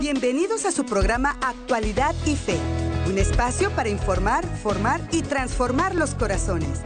Bienvenidos a su programa Actualidad y Fe, un espacio para informar, formar y transformar los corazones.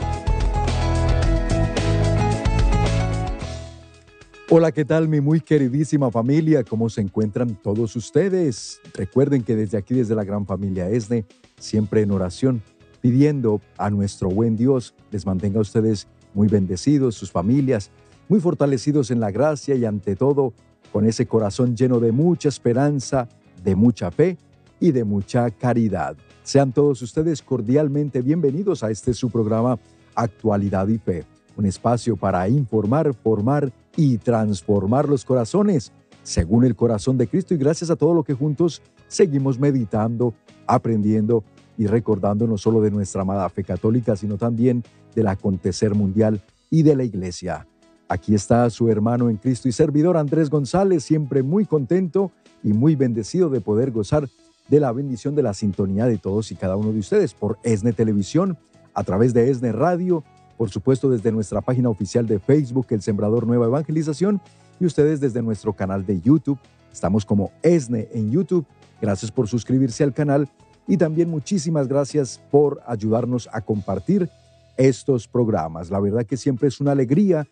Hola, ¿qué tal mi muy queridísima familia? ¿Cómo se encuentran todos ustedes? Recuerden que desde aquí, desde la gran familia ESNE, siempre en oración, pidiendo a nuestro buen Dios les mantenga a ustedes muy bendecidos, sus familias, muy fortalecidos en la gracia y ante todo con ese corazón lleno de mucha esperanza, de mucha fe y de mucha caridad. Sean todos ustedes cordialmente bienvenidos a este su programa Actualidad y Fe, un espacio para informar, formar y transformar los corazones según el corazón de Cristo y gracias a todo lo que juntos seguimos meditando, aprendiendo y recordando no solo de nuestra amada fe católica, sino también del acontecer mundial y de la iglesia. Aquí está su hermano en Cristo y servidor Andrés González, siempre muy contento y muy bendecido de poder gozar de la bendición de la sintonía de todos y cada uno de ustedes por ESNE Televisión, a través de ESNE Radio, por supuesto desde nuestra página oficial de Facebook, El Sembrador Nueva Evangelización, y ustedes desde nuestro canal de YouTube. Estamos como ESNE en YouTube. Gracias por suscribirse al canal y también muchísimas gracias por ayudarnos a compartir estos programas. La verdad que siempre es una alegría,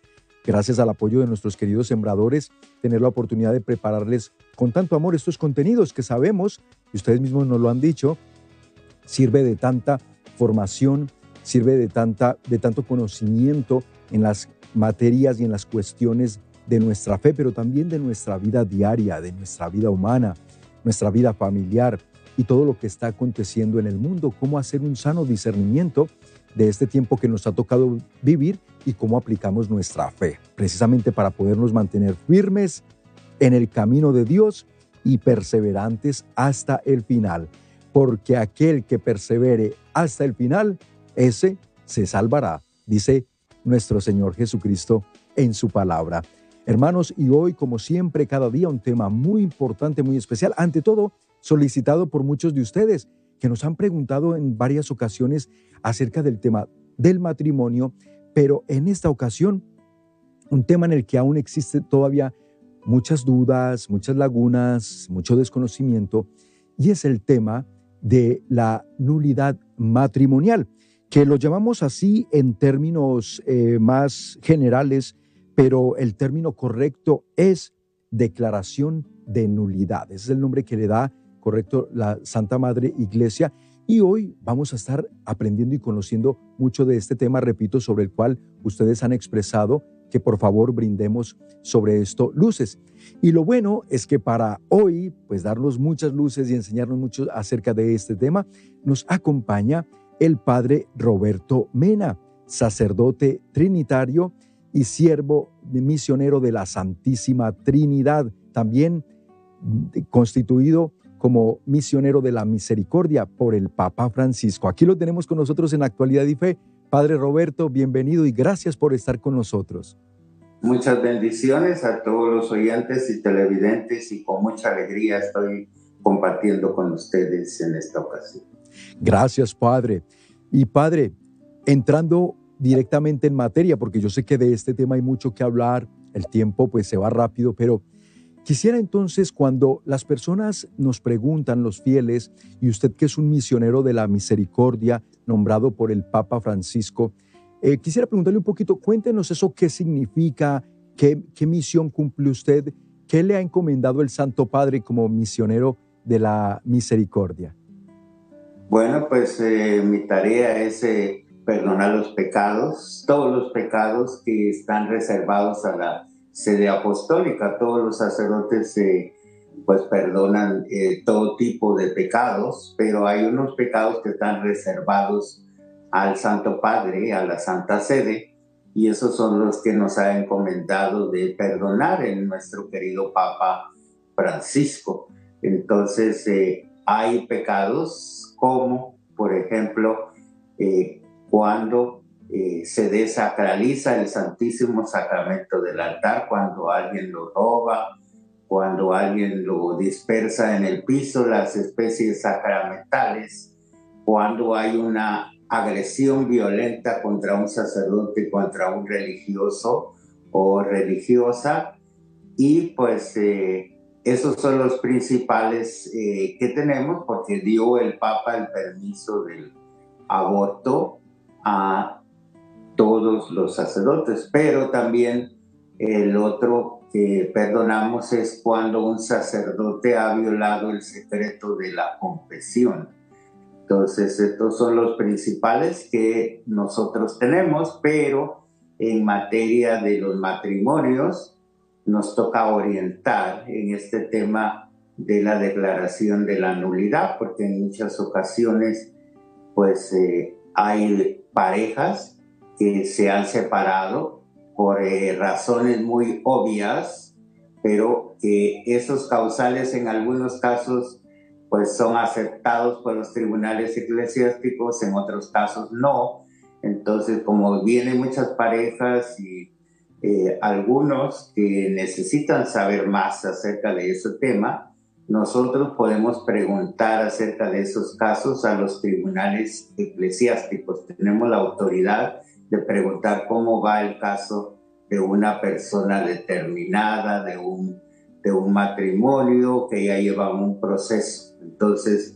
gracias al apoyo de nuestros queridos sembradores, tener la oportunidad de prepararles con tanto amor estos contenidos que sabemos, y ustedes mismos nos lo han dicho, sirve de tanta formación, sirve de, tanta, de tanto conocimiento en las materias y en las cuestiones de nuestra fe, pero también de nuestra vida diaria, de nuestra vida humana, nuestra vida familiar y todo lo que está aconteciendo en el mundo, cómo hacer un sano discernimiento de este tiempo que nos ha tocado vivir y cómo aplicamos nuestra fe, precisamente para podernos mantener firmes en el camino de Dios y perseverantes hasta el final, porque aquel que persevere hasta el final ese se salvará, dice nuestro Señor Jesucristo en su palabra. Hermanos, y hoy, como siempre, cada día un tema muy importante, muy especial, ante todo solicitado por muchos de ustedes que nos han preguntado en varias ocasiones acerca del tema del matrimonio, pero en esta ocasión, un tema en el que aún existe todavía muchas dudas, muchas lagunas, mucho desconocimiento, y es el tema de la nulidad matrimonial que lo llamamos así en términos eh, más generales, pero el término correcto es declaración de nulidad. Ese es el nombre que le da correcto la Santa Madre Iglesia. Y hoy vamos a estar aprendiendo y conociendo mucho de este tema, repito, sobre el cual ustedes han expresado que por favor brindemos sobre esto luces. Y lo bueno es que para hoy, pues darnos muchas luces y enseñarnos mucho acerca de este tema, nos acompaña el padre Roberto Mena, sacerdote trinitario y siervo misionero de la Santísima Trinidad, también constituido como misionero de la misericordia por el Papa Francisco. Aquí lo tenemos con nosotros en Actualidad y Fe. Padre Roberto, bienvenido y gracias por estar con nosotros. Muchas bendiciones a todos los oyentes y televidentes y con mucha alegría estoy compartiendo con ustedes en esta ocasión. Gracias, Padre. Y Padre, entrando directamente en materia, porque yo sé que de este tema hay mucho que hablar, el tiempo pues se va rápido, pero quisiera entonces cuando las personas nos preguntan, los fieles, y usted que es un misionero de la misericordia nombrado por el Papa Francisco, eh, quisiera preguntarle un poquito, cuéntenos eso, qué significa, qué, misión cumple usted, qué le ha encomendado el Santo Padre como misionero de la misericordia. Bueno, pues eh, mi tarea es eh, perdonar los pecados, todos los pecados que están reservados a la sede apostólica. Todos los sacerdotes eh, pues perdonan todo tipo de pecados, pero hay unos pecados que están reservados al Santo Padre, a la Santa Sede, y esos son los que nos ha encomendado de perdonar en nuestro querido Papa Francisco. Entonces, hay pecados como, por ejemplo, eh, cuando eh, se desacraliza el Santísimo Sacramento del altar, cuando alguien lo roba, cuando alguien lo dispersa en el piso, las especies sacramentales, cuando hay una agresión violenta contra un sacerdote, contra un religioso o religiosa, y pues eh, esos son los principales eh, que tenemos porque dio el Papa el permiso del aborto a todos los sacerdotes, pero también el otro que perdonamos es cuando un sacerdote ha violado el secreto de la confesión. Entonces, estos son los principales que nosotros tenemos, pero en materia de los matrimonios, nos toca orientar en este tema de la declaración de la nulidad, porque en muchas ocasiones pues eh, hay parejas que se han separado por eh, razones muy obvias, pero que esos causales en algunos casos pues son aceptados por los tribunales eclesiásticos, en otros casos no. Entonces, como vienen muchas parejas y eh, algunos que necesitan saber más acerca de ese tema, nosotros podemos preguntar acerca de esos casos a los tribunales eclesiásticos. Tenemos la autoridad de preguntar cómo va el caso de una persona determinada, de un, de un matrimonio que ya lleva un proceso. Entonces,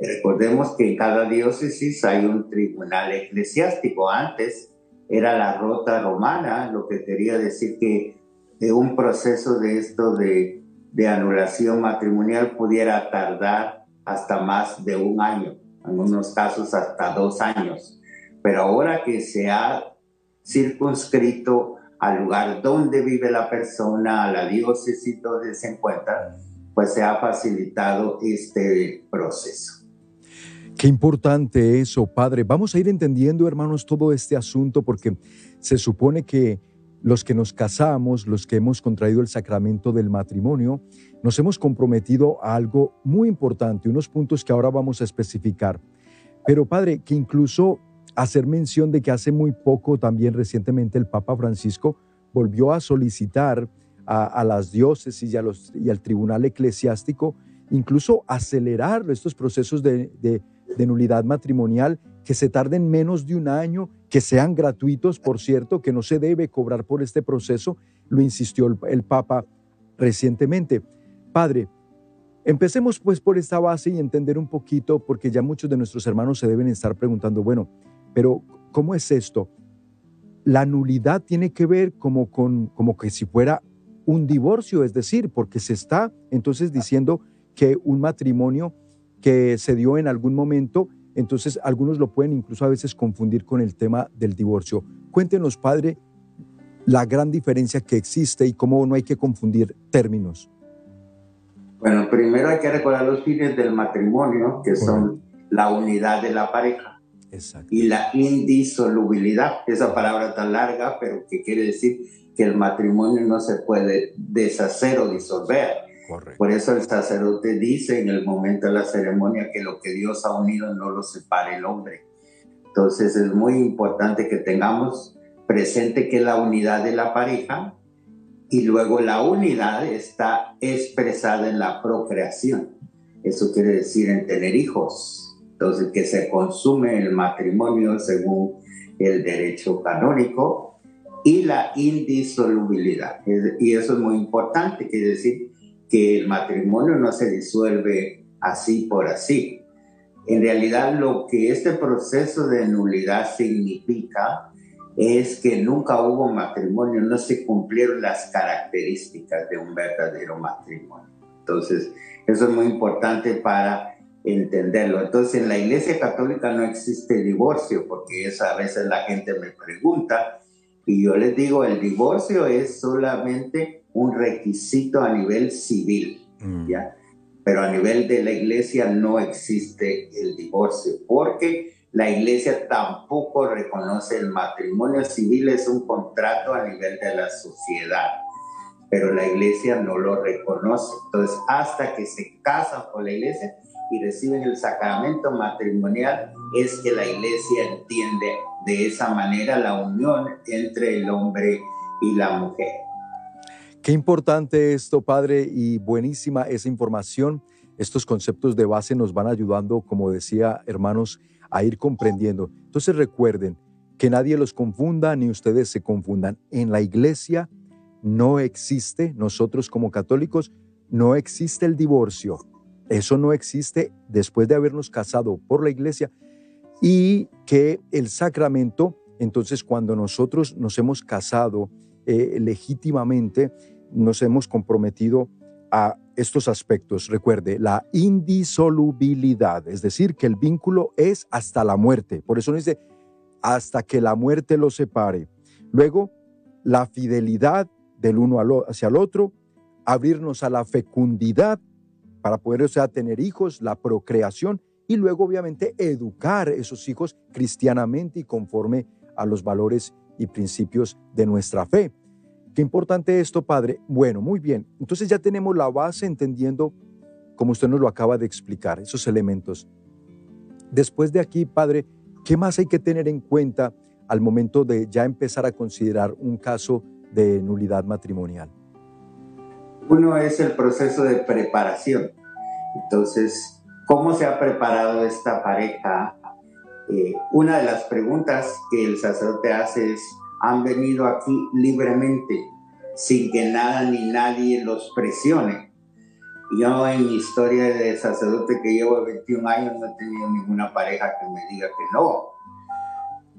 recordemos que en cada diócesis hay un tribunal eclesiástico. Antes era la rota romana, lo que quería decir que un proceso de esto de, de anulación matrimonial pudiera tardar hasta más de un año, en unos casos hasta dos años. Pero ahora que se ha circunscrito al lugar donde vive la persona, a la diócesis donde se encuentra, pues se ha facilitado este proceso. Qué importante eso, Padre. Vamos a ir entendiendo, hermanos, todo este asunto porque se supone que los que nos casamos, los que hemos contraído el sacramento del matrimonio, nos hemos comprometido a algo muy importante, unos puntos que ahora vamos a especificar. Pero, Padre, que incluso hacer mención de que hace muy poco, también recientemente, el Papa Francisco volvió a solicitar a, las diócesis y, al tribunal eclesiástico incluso acelerar estos procesos de de nulidad matrimonial, que se tarden menos de un año, que sean gratuitos, por cierto, que no se debe cobrar por este proceso, lo insistió el, Papa recientemente. Padre, empecemos pues por esta base y entender un poquito, porque ya muchos de nuestros hermanos se deben estar preguntando, bueno, pero ¿cómo es esto? La nulidad tiene que ver como, con, como que si fuera un divorcio, es decir, porque se está entonces diciendo que un matrimonio que se dio en algún momento, entonces algunos lo pueden incluso a veces confundir con el tema del divorcio. Cuéntenos, padre, la gran diferencia que existe y cómo no hay que confundir términos. Bueno, primero hay que recordar los fines del matrimonio, que son la unidad de la pareja y la indisolubilidad. Esa palabra tan larga, pero que quiere decir que el matrimonio no se puede deshacer o disolver por eso el sacerdote dice en el momento de la ceremonia que lo que Dios ha unido no lo separe el hombre. Entonces es muy importante que tengamos presente que la unidad de la pareja y luego la unidad está expresada en la procreación. Eso quiere decir en tener hijos. Entonces que se consume el matrimonio según el derecho canónico y la indisolubilidad. Y eso es muy importante, quiere decir que el matrimonio no se disuelve así por así. En realidad lo que este proceso de nulidad significa es que nunca hubo matrimonio, no se cumplieron las características de un verdadero matrimonio. Entonces, eso es muy importante para entenderlo. Entonces, en la Iglesia Católica no existe divorcio, porque esa a veces la gente me pregunta, y yo les digo, el divorcio es solamente un requisito a nivel civil, mm. ¿ya? Pero a nivel de la iglesia no existe el divorcio, porque la iglesia tampoco reconoce el matrimonio civil, es un contrato a nivel de la sociedad, pero la iglesia no lo reconoce. Entonces, hasta que se casan con la iglesia y reciben el sacramento matrimonial, es que la iglesia entiende de esa manera la unión entre el hombre y la mujer. Qué importante esto, Padre, y buenísima esa información. Estos conceptos de base nos van ayudando, como decía, hermanos, a ir comprendiendo. Entonces recuerden que nadie los confunda ni ustedes se confundan. En la iglesia no existe, nosotros como católicos, no existe el divorcio. Eso no existe después de habernos casado por la iglesia y que el sacramento, entonces cuando nosotros nos hemos casado eh, legítimamente, nos hemos comprometido a estos aspectos. Recuerde, la indisolubilidad, es decir, que el vínculo es hasta la muerte. Por eso no dice hasta que la muerte lo separe. Luego, la fidelidad del uno hacia el otro, abrirnos a la fecundidad para poder, o sea, tener hijos, la procreación y luego, obviamente, educar esos hijos cristianamente y conforme a los valores y principios de nuestra fe. Qué importante esto, Padre. Bueno, muy bien. Entonces ya tenemos la base entendiendo, como usted nos lo acaba de explicar, esos elementos. Después de aquí, Padre, ¿qué más hay que tener en cuenta al momento de ya empezar a considerar un caso de nulidad matrimonial? Uno es el proceso de preparación. Entonces, ¿cómo se ha preparado esta pareja? Eh, una de las preguntas que el sacerdote hace es, han venido aquí libremente, sin que nada ni nadie los presione. Yo en mi historia de sacerdote que llevo 21 años no he tenido ninguna pareja que me diga que no.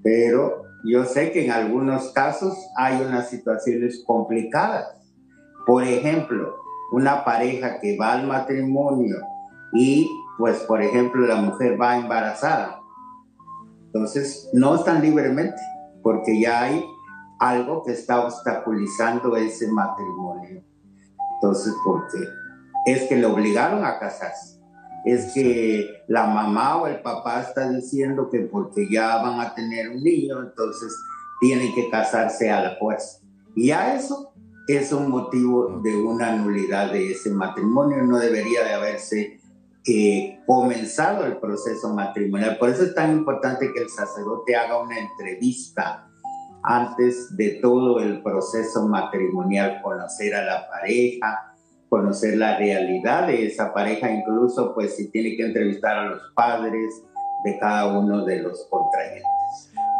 Pero yo sé que en algunos casos hay unas situaciones complicadas. Por ejemplo, una pareja que va al matrimonio y pues por ejemplo la mujer va embarazada. Entonces no están libremente porque ya hay algo que está obstaculizando ese matrimonio. Entonces, ¿por qué? Es que le obligaron a casarse. Es que la mamá o el papá está diciendo que porque ya van a tener un niño, entonces tienen que casarse a la fuerza. Y ya eso es un motivo de una nulidad de ese matrimonio. No debería de haberse eh, comenzado el proceso matrimonial. Por eso es tan importante que el sacerdote haga una entrevista antes de todo el proceso matrimonial, conocer a la pareja, conocer la realidad de esa pareja, incluso pues si tiene que entrevistar a los padres de cada uno de los contrayentes.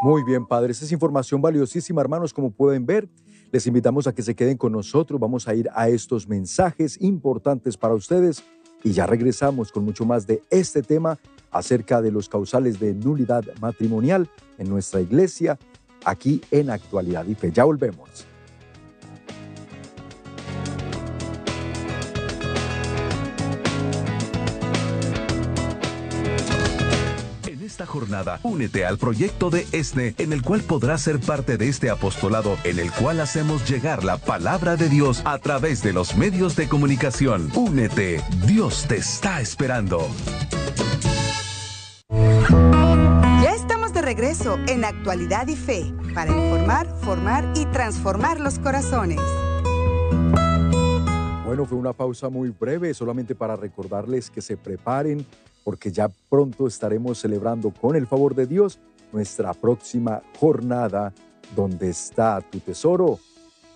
Muy bien, padres, es información valiosísima, hermanos, como pueden ver. Les invitamos a que se queden con nosotros, vamos a ir a estos mensajes importantes para ustedes y ya regresamos con mucho más de este tema acerca de los causales de nulidad matrimonial en nuestra iglesia aquí en Actualidad y. Ya volvemos. Esta jornada, únete al proyecto de ESNE, en el cual podrás ser parte de este apostolado, en el cual hacemos llegar la palabra de Dios a través de los medios de comunicación. Únete, Dios te está esperando. regreso en Actualidad y Fe para informar, formar y transformar los corazones. Bueno, fue una pausa muy breve, solamente para recordarles que se preparen porque ya pronto estaremos celebrando con el favor de Dios nuestra próxima jornada donde está tu tesoro,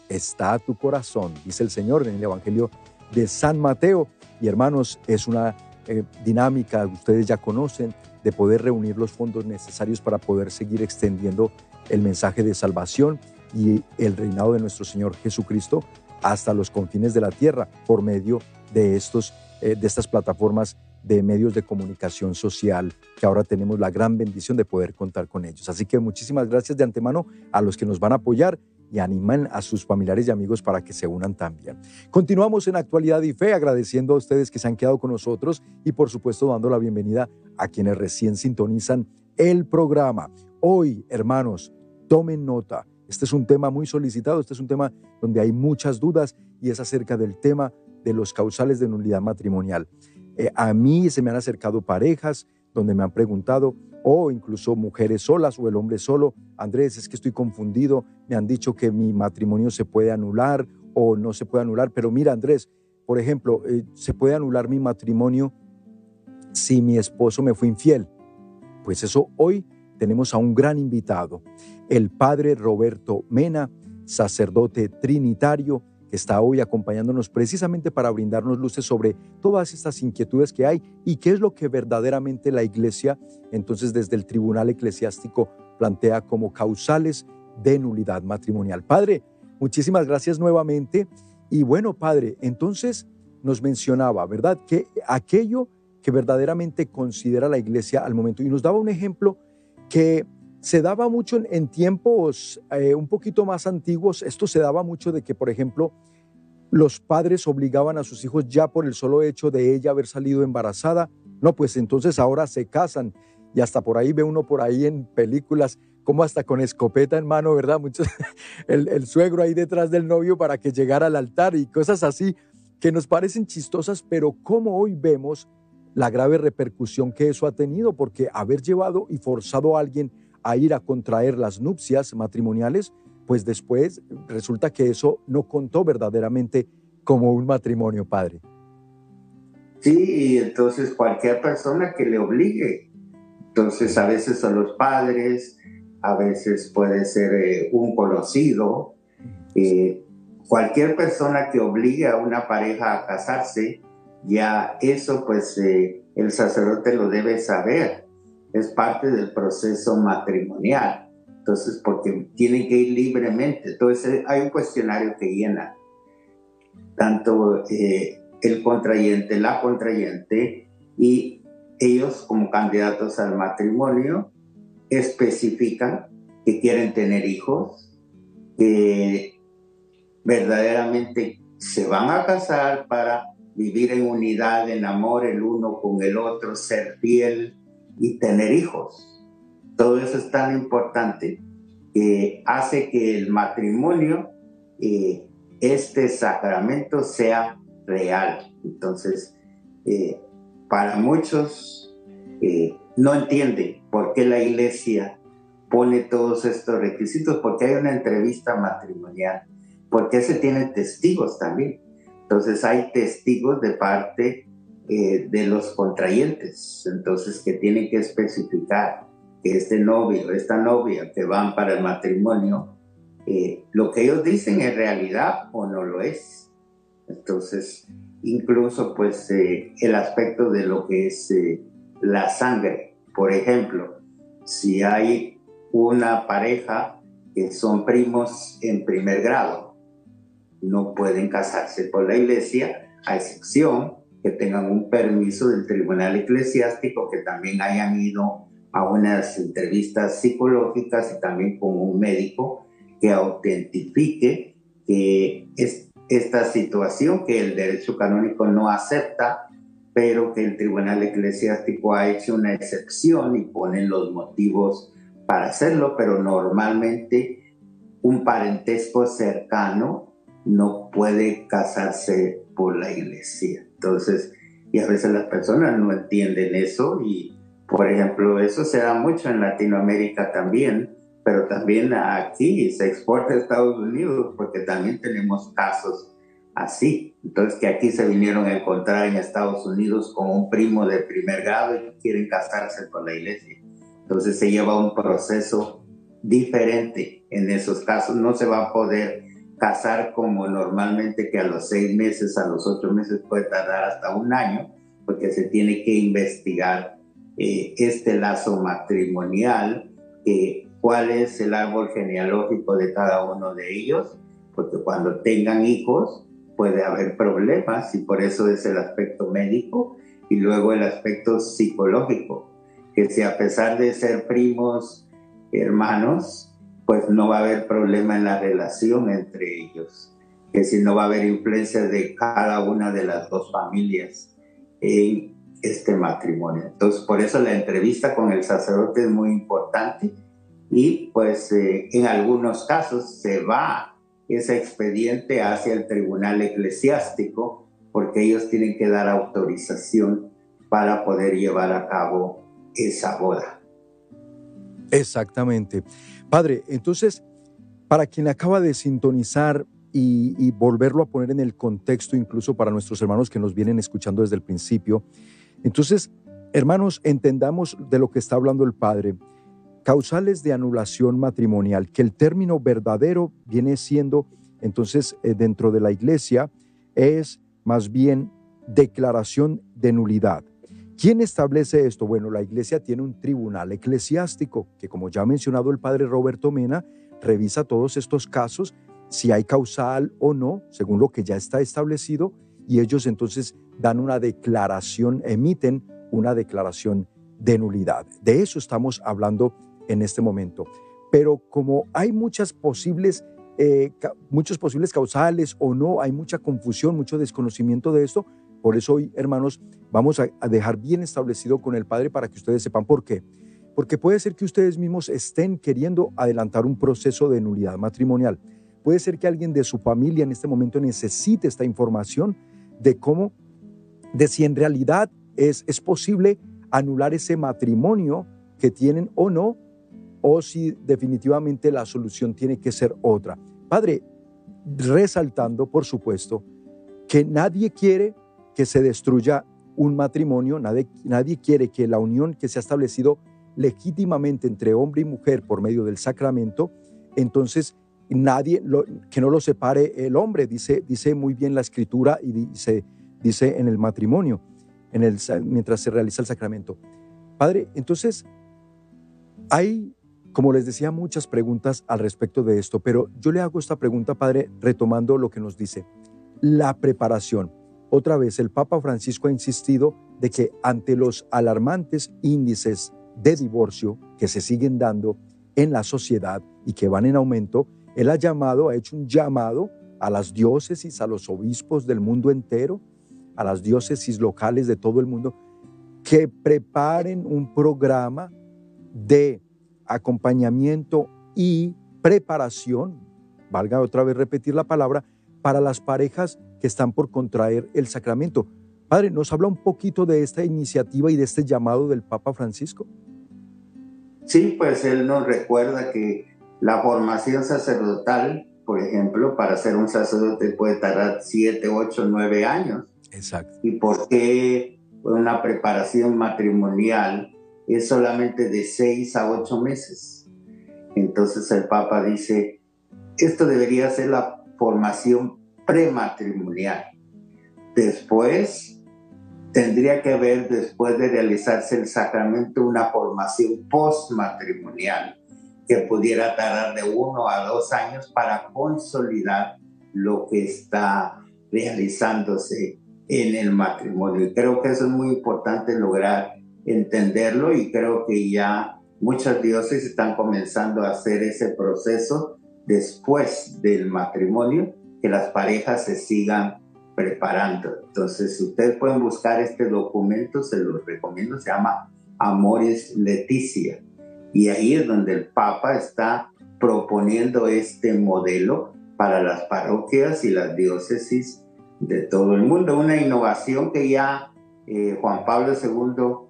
está tu corazón, dice el Señor en el Evangelio de San Mateo. Y hermanos, es una eh, dinámica, ustedes ya conocen, de poder reunir los fondos necesarios para poder seguir extendiendo el mensaje de salvación y el reinado de nuestro Señor Jesucristo hasta los confines de la tierra por medio de, estos, eh, de estas plataformas de medios de comunicación social que ahora tenemos la gran bendición de poder contar con ellos. Así que muchísimas gracias de antemano a los que nos van a apoyar y animan a sus familiares y amigos para que se unan también. Continuamos en Actualidad y Fe agradeciendo a ustedes que se han quedado con nosotros y por supuesto dando la bienvenida a quienes recién sintonizan el programa. Hoy, hermanos, tomen nota. Este es un tema muy solicitado, este es un tema donde hay muchas dudas y es acerca del tema de los causales de nulidad matrimonial. Eh, a mí se me han acercado parejas donde me han preguntado, o incluso mujeres solas o el hombre solo. Andrés, es que estoy confundido, me han dicho que mi matrimonio se puede anular o no se puede anular, pero mira Andrés, por ejemplo, eh, se puede anular mi matrimonio si mi esposo me fue infiel. Pues eso hoy tenemos a un gran invitado, el padre Roberto Mena, sacerdote trinitario, está hoy acompañándonos precisamente para brindarnos luces sobre todas estas inquietudes que hay y qué es lo que verdaderamente la Iglesia, entonces desde el Tribunal Eclesiástico, plantea como causales de nulidad matrimonial. Padre, muchísimas gracias nuevamente. Y bueno, Padre, entonces, nos mencionaba, ¿verdad? Que aquello que verdaderamente considera la iglesia al momento. Y nos daba un ejemplo que se daba mucho en, tiempos eh, un poquito más antiguos. Esto se daba mucho de que, por ejemplo, los padres obligaban a sus hijos ya por el solo hecho de ella haber salido embarazada. No, pues entonces ahora se casan y hasta por ahí ve uno por ahí en películas como hasta con escopeta en mano, ¿verdad? El, el suegro ahí detrás del novio para que llegara al altar y cosas así que nos parecen chistosas, pero como hoy vemos la grave repercusión que eso ha tenido, porque haber llevado y forzado a alguien a ir a contraer las nupcias matrimoniales, pues después resulta que eso no contó verdaderamente como un matrimonio, padre. Sí, y entonces cualquier persona que le obligue, entonces a veces son los padres, a veces puede ser eh, un conocido, eh, cualquier persona que obligue a una pareja a casarse, ya eso pues eh, el sacerdote lo debe saber, es parte del proceso matrimonial. Entonces, porque tienen que ir libremente. Entonces, hay un cuestionario que llena tanto eh, el contrayente, la contrayente y ellos como candidatos al matrimonio especifican que quieren tener hijos, que verdaderamente se van a casar para vivir en unidad, en amor el uno con el otro, ser fiel y tener hijos. Todo eso es tan importante que hace que el matrimonio, eh, este sacramento sea real. Entonces, eh, para muchos eh, no entiende por qué la iglesia pone todos estos requisitos, porque hay una entrevista matrimonial, porque se tienen testigos también. Entonces hay testigos de parte eh, de los contrayentes, entonces que tienen que especificar que este novio, esta novia que van para el matrimonio, eh, lo que ellos dicen es realidad o no lo es. Entonces, incluso pues eh, el aspecto de lo que es la sangre, por ejemplo, si hay una pareja que son primos en primer grado, no pueden casarse por la iglesia, a excepción que tengan un permiso del tribunal eclesiástico, que también hayan ido a unas entrevistas psicológicas y también con un médico que autentifique que es esta situación que el derecho canónico no acepta, pero que el tribunal eclesiástico ha hecho una excepción y ponen los motivos para hacerlo, pero normalmente un parentesco cercano no puede casarse por la iglesia. Entonces, y a veces las personas no entienden eso y, por ejemplo, eso se da mucho en Latinoamérica también, pero también aquí se exporta a Estados Unidos porque también tenemos casos así. Entonces, que aquí se vinieron a encontrar en Estados Unidos con un primo de primer grado y quieren casarse con la iglesia. Entonces, se lleva un proceso diferente en esos casos. No se va a poder casar como normalmente que a los seis meses, a los ocho meses puede tardar hasta un año, porque se tiene que investigar eh, este lazo matrimonial, eh, cuál es el árbol genealógico de cada uno de ellos, porque cuando tengan hijos puede haber problemas y por eso es el aspecto médico y luego el aspecto psicológico, que si a pesar de ser primos, hermanos, pues no va a haber problema en la relación entre ellos, que si no va a haber influencia de cada una de las dos familias en este matrimonio. Entonces, por eso la entrevista con el sacerdote es muy importante y pues eh, en algunos casos se va ese expediente hacia el tribunal eclesiástico porque ellos tienen que dar autorización para poder llevar a cabo esa boda. Exactamente. Padre, entonces, para quien acaba de sintonizar y, volverlo a poner en el contexto, incluso para nuestros hermanos que nos vienen escuchando desde el principio, entonces, hermanos, entendamos de lo que está hablando el Padre. Causales de anulación matrimonial, que el término verdadero viene siendo, entonces, eh, dentro de la iglesia, es más bien declaración de nulidad. ¿Quién establece esto? Bueno, la iglesia tiene un tribunal eclesiástico que, como ya ha mencionado el padre Roberto Mena, revisa todos estos casos, si hay causal o no, según lo que ya está establecido, y ellos entonces dan una declaración, emiten una declaración de nulidad. De eso estamos hablando en este momento. Pero como hay muchas posibles, eh, muchos posibles causales o no, hay mucha confusión, mucho desconocimiento de esto, por eso hoy, hermanos, vamos a, a dejar bien establecido con el Padre para que ustedes sepan por qué. Porque puede ser que ustedes mismos estén queriendo adelantar un proceso de nulidad matrimonial. Puede ser que alguien de su familia en este momento necesite esta información de cómo, de si en realidad es, es posible anular ese matrimonio que tienen o no, o si definitivamente la solución tiene que ser otra. Padre, resaltando, por supuesto, que nadie quiere que se destruya un matrimonio, nadie, nadie quiere que la unión que se ha establecido legítimamente entre hombre y mujer por medio del sacramento, entonces nadie que no lo separe el hombre, dice, dice muy bien la escritura y dice, dice en el matrimonio, en el, mientras se realiza el sacramento. Padre, entonces hay, como les decía, muchas preguntas al respecto de esto, pero yo le hago esta pregunta, Padre, retomando lo que nos dice. La preparación. Otra vez, el Papa Francisco ha insistido de que ante los alarmantes índices de divorcio que se siguen dando en la sociedad y que van en aumento, él ha llamado, ha hecho un llamado a las diócesis, a los obispos del mundo entero, a las diócesis locales de todo el mundo, que preparen un programa de acompañamiento y preparación, valga otra vez repetir la palabra, para las parejas que están por contraer el sacramento. Padre, ¿nos habla un poquito de esta iniciativa y de este llamado del Papa Francisco? Sí, pues él nos recuerda que la formación sacerdotal, por ejemplo, para ser un sacerdote puede tardar siete, ocho, nueve años. Exacto. ¿Y por qué una preparación matrimonial es solamente de seis a ocho meses? Entonces el Papa dice, esto debería ser la formación prematrimonial. Después tendría que haber, después de realizarse el sacramento, una formación postmatrimonial que pudiera tardar de uno a dos años para consolidar lo que está realizándose en el matrimonio. Y creo que eso es muy importante lograr entenderlo y creo que ya muchas dioses están comenzando a hacer ese proceso después del matrimonio, que las parejas se sigan preparando. Entonces, si ustedes pueden buscar este documento, se los recomiendo, se llama Amores Leticia. Y ahí es donde el Papa está proponiendo este modelo para las parroquias y las diócesis de todo el mundo. Una innovación que ya eh, Juan Pablo II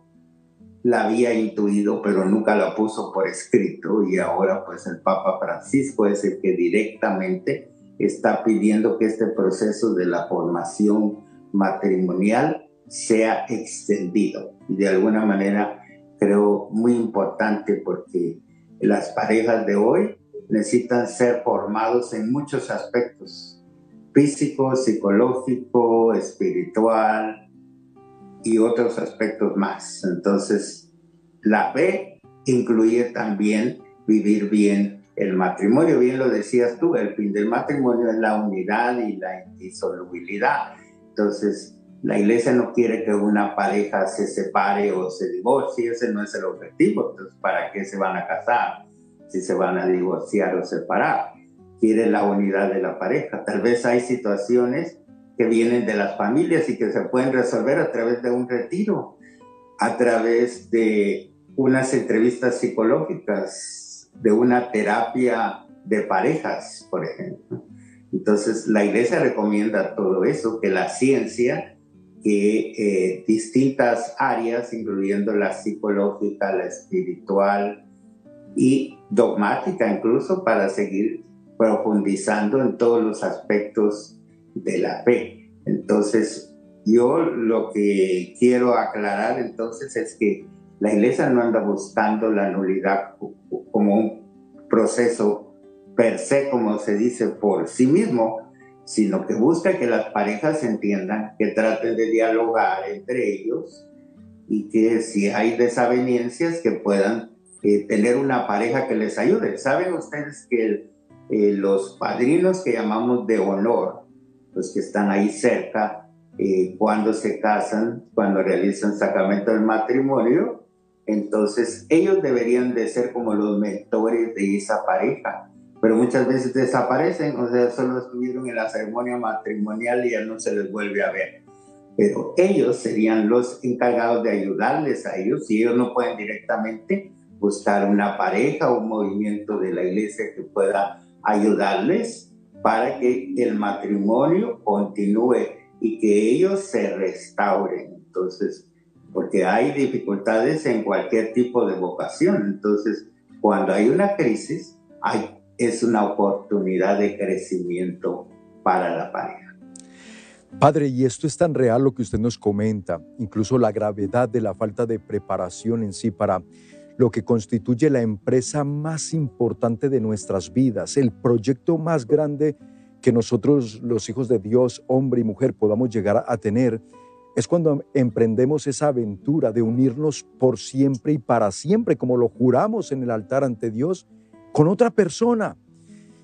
la había intuido, pero nunca la puso por escrito y ahora pues el Papa Francisco es el que directamente está pidiendo que este proceso de la formación matrimonial sea extendido. Y de alguna manera creo muy importante porque las parejas de hoy necesitan ser formados en muchos aspectos, físico, psicológico, espiritual y otros aspectos más. Entonces, la fe incluye también vivir bien el matrimonio, bien lo decías tú, el fin del matrimonio es la unidad y la indisolubilidad. Entonces, la iglesia no quiere que una pareja se separe o se divorcie, ese no es el objetivo. Entonces, ¿para qué se van a casar si se van a divorciar o separar? Quiere la unidad de la pareja. Tal vez hay situaciones que vienen de las familias y que se pueden resolver a través de un retiro, a través de unas entrevistas psicológicas, de una terapia de parejas, por ejemplo. Entonces, la iglesia recomienda todo eso, que la ciencia, que eh, distintas áreas, incluyendo la psicológica, la espiritual y dogmática incluso, para seguir profundizando en todos los aspectos de la fe. Entonces, yo lo que quiero aclarar entonces es que la iglesia no anda buscando la nulidad como un proceso per se, como se dice, por sí mismo, sino que busca que las parejas entiendan, que traten de dialogar entre ellos y que si hay desavenencias que puedan eh, tener una pareja que les ayude. Saben ustedes que eh, los padrinos que llamamos de honor, los que están ahí cerca, eh, cuando se casan, cuando realizan sacramento del matrimonio, entonces ellos deberían de ser como los mentores de esa pareja, pero muchas veces desaparecen, o sea, solo estuvieron en la ceremonia matrimonial y ya no se les vuelve a ver. Pero ellos serían los encargados de ayudarles a ellos, si ellos no pueden directamente buscar una pareja o un movimiento de la iglesia que pueda ayudarles para que el matrimonio continúe y que ellos se restauren. Entonces, porque hay dificultades en cualquier tipo de vocación. Entonces, cuando hay una crisis, hay, es una oportunidad de crecimiento para la pareja. Padre, y esto es tan real lo que usted nos comenta, incluso la gravedad de la falta de preparación en sí para lo que constituye la empresa más importante de nuestras vidas, el proyecto más grande que nosotros los hijos de Dios, hombre y mujer, podamos llegar a tener, es cuando emprendemos esa aventura de unirnos por siempre y para siempre, como lo juramos en el altar ante Dios, con otra persona.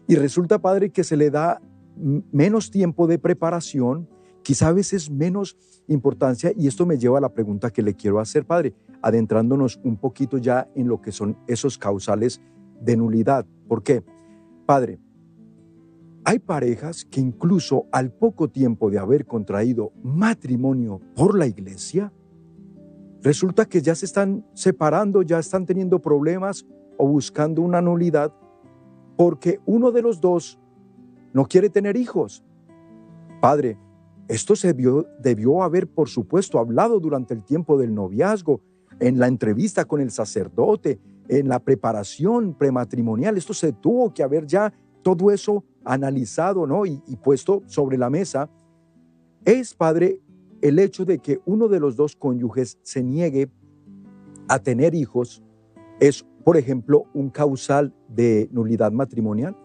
Y resulta, Padre, que se le da menos tiempo de preparación, quizá a veces menos importancia, y esto me lleva a la pregunta que le quiero hacer, Padre adentrándonos un poquito ya en lo que son esos causales de nulidad. ¿Por qué? Padre, hay parejas que incluso al poco tiempo de haber contraído matrimonio por la iglesia, resulta que ya se están separando, ya están teniendo problemas o buscando una nulidad porque uno de los dos no quiere tener hijos. Padre, esto se debió, haber, por supuesto, hablado durante el tiempo del noviazgo, en la entrevista con el sacerdote, en la preparación prematrimonial. Esto se tuvo que haber ya todo eso analizado ¿no? y, puesto sobre la mesa. Es, Padre, el hecho de que uno de los dos cónyuges se niegue a tener hijos es, por ejemplo, un causal de nulidad matrimonial?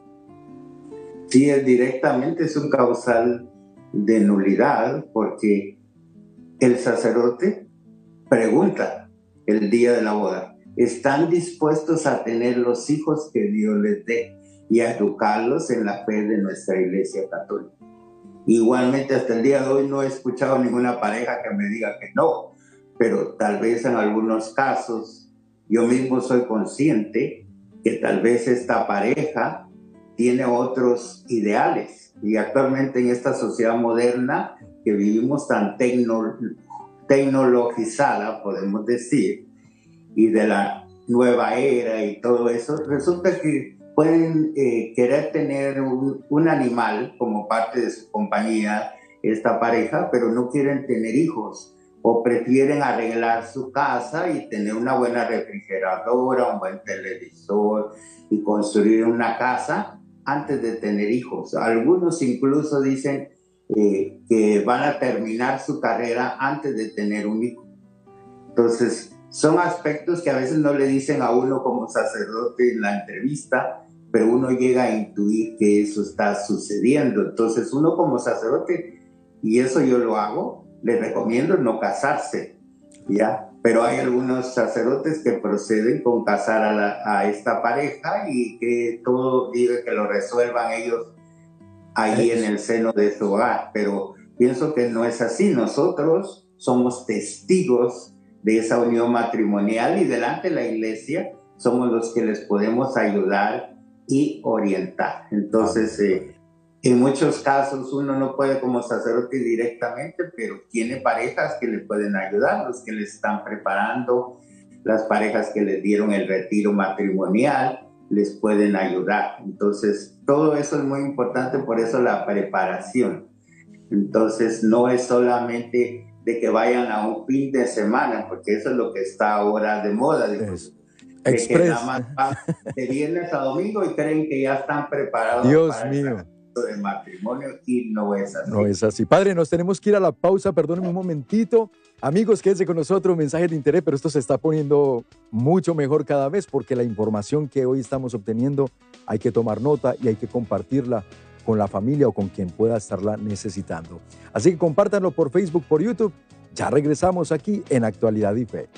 Sí, directamente es un causal de nulidad porque el sacerdote pregunta, el día de la boda. Están dispuestos a tener los hijos que Dios les dé y a educarlos en la fe de nuestra iglesia católica. Igualmente hasta el día de hoy no he escuchado ninguna pareja que me diga que no, pero tal vez en algunos casos yo mismo soy consciente que tal vez esta pareja tiene otros ideales y actualmente en esta sociedad moderna que vivimos tan tecno tecnologizada, podemos decir, y de la nueva era y todo eso, resulta que pueden eh, querer tener un, un, animal como parte de su compañía, esta pareja, pero no quieren tener hijos o prefieren arreglar su casa y tener una buena refrigeradora, un buen televisor y construir una casa antes de tener hijos. Algunos incluso dicen, eh, que van a terminar su carrera antes de tener un hijo. Entonces, son aspectos que a veces no le dicen a uno como sacerdote en la entrevista, pero uno llega a intuir que eso está sucediendo. Entonces, uno como sacerdote, y eso yo lo hago, le recomiendo no casarse, ¿ya? Pero hay algunos sacerdotes que proceden con casar a, esta pareja y que todo dice que lo resuelvan ellos ahí en el seno de su hogar, pero pienso que no es así. Nosotros somos testigos de esa unión matrimonial y delante de la iglesia somos los que les podemos ayudar y orientar. Entonces, eh, en muchos casos uno no puede como sacerdote directamente, pero tiene parejas que le pueden ayudar, los que le están preparando, las parejas que le dieron el retiro matrimonial, les pueden ayudar. Entonces, todo eso es muy importante, por eso la preparación. Entonces, no es solamente de que vayan a un fin de semana, porque eso es lo que está ahora de moda. De, que nada más van de viernes a domingo y creen que ya están preparados. Dios mío de matrimonio y no es así. No es así. Padre, nos tenemos que ir a la pausa, perdónenme un momentito. Amigos, quédense con nosotros, mensaje de interés, pero esto se está poniendo mucho mejor cada vez porque la información que hoy estamos obteniendo hay que tomar nota y hay que compartirla con la familia o con quien pueda estarla necesitando. Así que compártanlo por Facebook, por YouTube. Ya regresamos aquí en Actualidad y Fe.